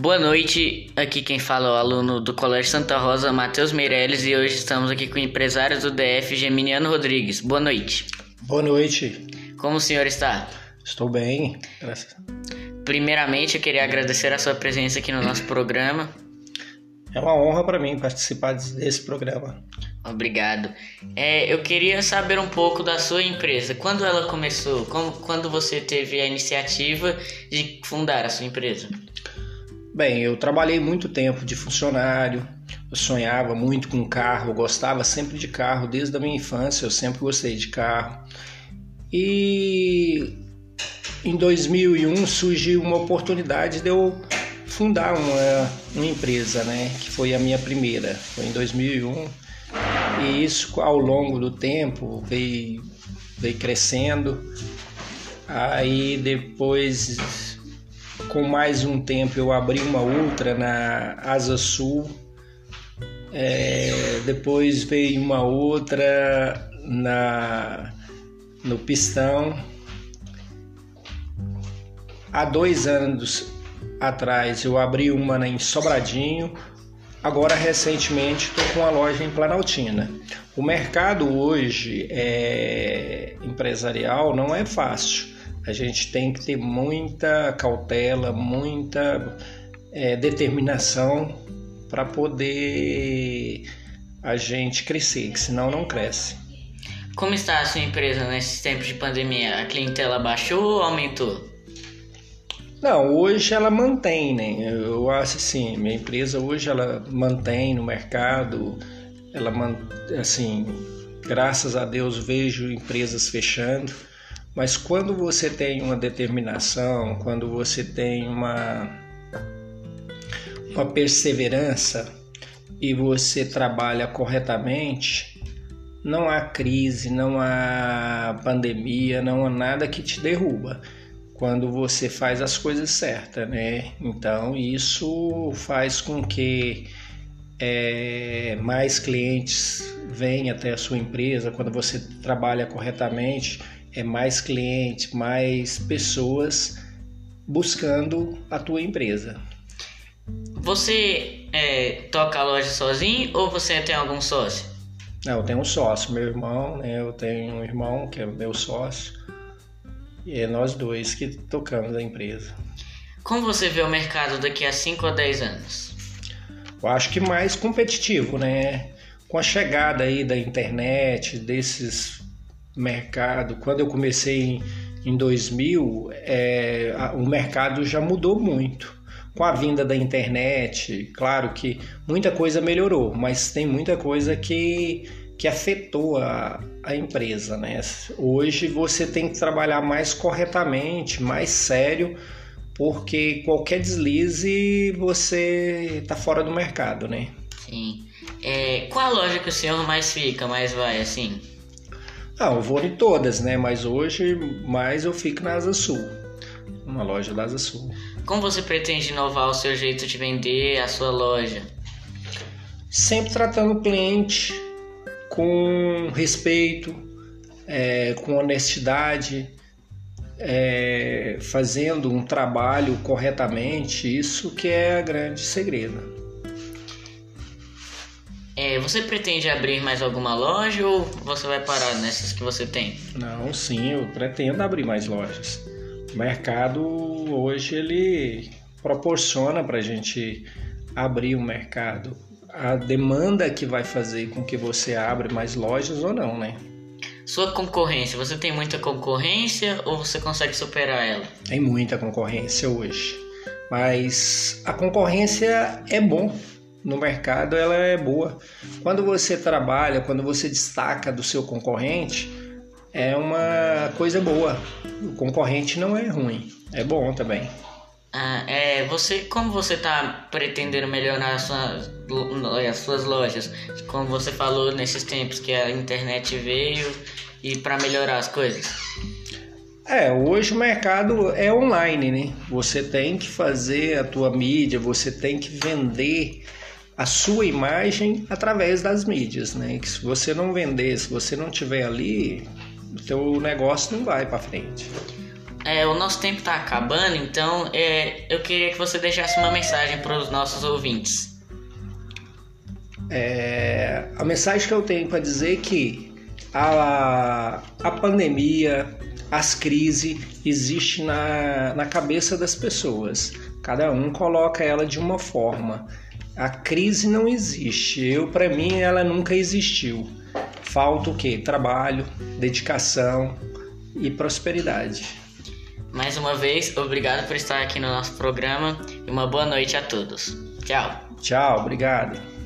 Boa noite, aqui quem fala é o aluno do Colégio Santa Rosa, Matheus Meirelles, e hoje estamos aqui com empresários do DF, Geminiano Rodrigues. Boa noite. Boa noite. Como o senhor está? Estou bem, graças. Primeiramente, eu queria agradecer a sua presença aqui no nosso programa. É uma honra para mim participar desse programa. Obrigado. É, eu queria saber um pouco da sua empresa. Quando ela começou? Como, quando você teve a iniciativa de fundar a sua empresa? Bem, eu trabalhei muito tempo de funcionário. Eu sonhava muito com carro, gostava sempre de carro desde a minha infância. Eu sempre gostei de carro. E em 2001 surgiu uma oportunidade de eu fundar uma, uma empresa, né? Que foi a minha primeira. Foi em 2001 e isso ao longo do tempo veio, veio crescendo. Aí depois, com mais um tempo, eu abri uma outra na Asa Sul. É, depois veio uma outra na no Pistão. Há dois anos atrás eu abri uma em Sobradinho, Agora, recentemente, estou com uma loja em Planaltina. O mercado hoje é empresarial não é fácil. A gente tem que ter muita cautela, muita é, determinação para poder a gente crescer, que senão não cresce. Como está a sua empresa nesses tempos de pandemia? A clientela baixou ou aumentou? Não, hoje ela mantém, né? Eu acho assim, minha empresa hoje ela mantém no mercado, ela assim, graças a Deus vejo empresas fechando, mas quando você tem uma determinação, quando você tem uma uma perseverança e você trabalha corretamente, não há crise, não há pandemia, não há nada que te derruba quando você faz as coisas certas, né? Então isso faz com que é, mais clientes venham até a sua empresa quando você trabalha corretamente, é mais clientes, mais pessoas buscando a tua empresa. Você é, toca a loja sozinho ou você tem algum sócio? Não, eu tenho um sócio, meu irmão, né? Eu tenho um irmão que é meu sócio e é nós dois que tocamos a empresa. Como você vê o mercado daqui a 5 a 10 anos? Eu acho que mais competitivo, né? Com a chegada aí da internet, desses mercados. Quando eu comecei em, em 2000, é, a, o mercado já mudou muito. Com a vinda da internet, claro que muita coisa melhorou, mas tem muita coisa que que afetou a, a empresa, né? Hoje você tem que trabalhar mais corretamente, mais sério, porque qualquer deslize você tá fora do mercado, né? Sim. É, qual a loja que o senhor mais fica, mais vai assim? Ah, eu vou em todas, né? Mas hoje mais eu fico na Asa Sul, uma loja da Asa Sul. Como você pretende inovar o seu jeito de vender a sua loja? Sempre tratando o cliente com respeito, é, com honestidade, é, fazendo um trabalho corretamente, isso que é a grande segredo. É, você pretende abrir mais alguma loja ou você vai parar nessas que você tem? Não, sim, eu pretendo abrir mais lojas. O mercado hoje ele proporciona para a gente abrir o mercado a demanda que vai fazer com que você abra mais lojas ou não, né? Sua concorrência, você tem muita concorrência ou você consegue superar ela? Tem muita concorrência hoje, mas a concorrência é bom no mercado, ela é boa. Quando você trabalha, quando você destaca do seu concorrente, é uma coisa boa. O concorrente não é ruim, é bom também. Ah, é, você, como você está pretendendo melhorar as suas, as suas lojas? Como você falou nesses tempos que a internet veio e para melhorar as coisas? É, hoje o mercado é online, né? Você tem que fazer a tua mídia, você tem que vender a sua imagem através das mídias, né? Que se você não vender, se você não tiver ali, o teu negócio não vai para frente. é, o nosso tempo está acabando, então é, eu queria que você deixasse uma mensagem para os nossos ouvintes. É, a mensagem que eu tenho para dizer é que a, a pandemia, as crises existem na, na cabeça das pessoas. Cada um coloca ela de uma forma. A crise não existe. Eu, para mim, ela nunca existiu. Falta o quê? Trabalho, dedicação e prosperidade. Mais uma vez, obrigado por estar aqui no nosso programa e uma boa noite a todos. Tchau. Tchau, obrigado.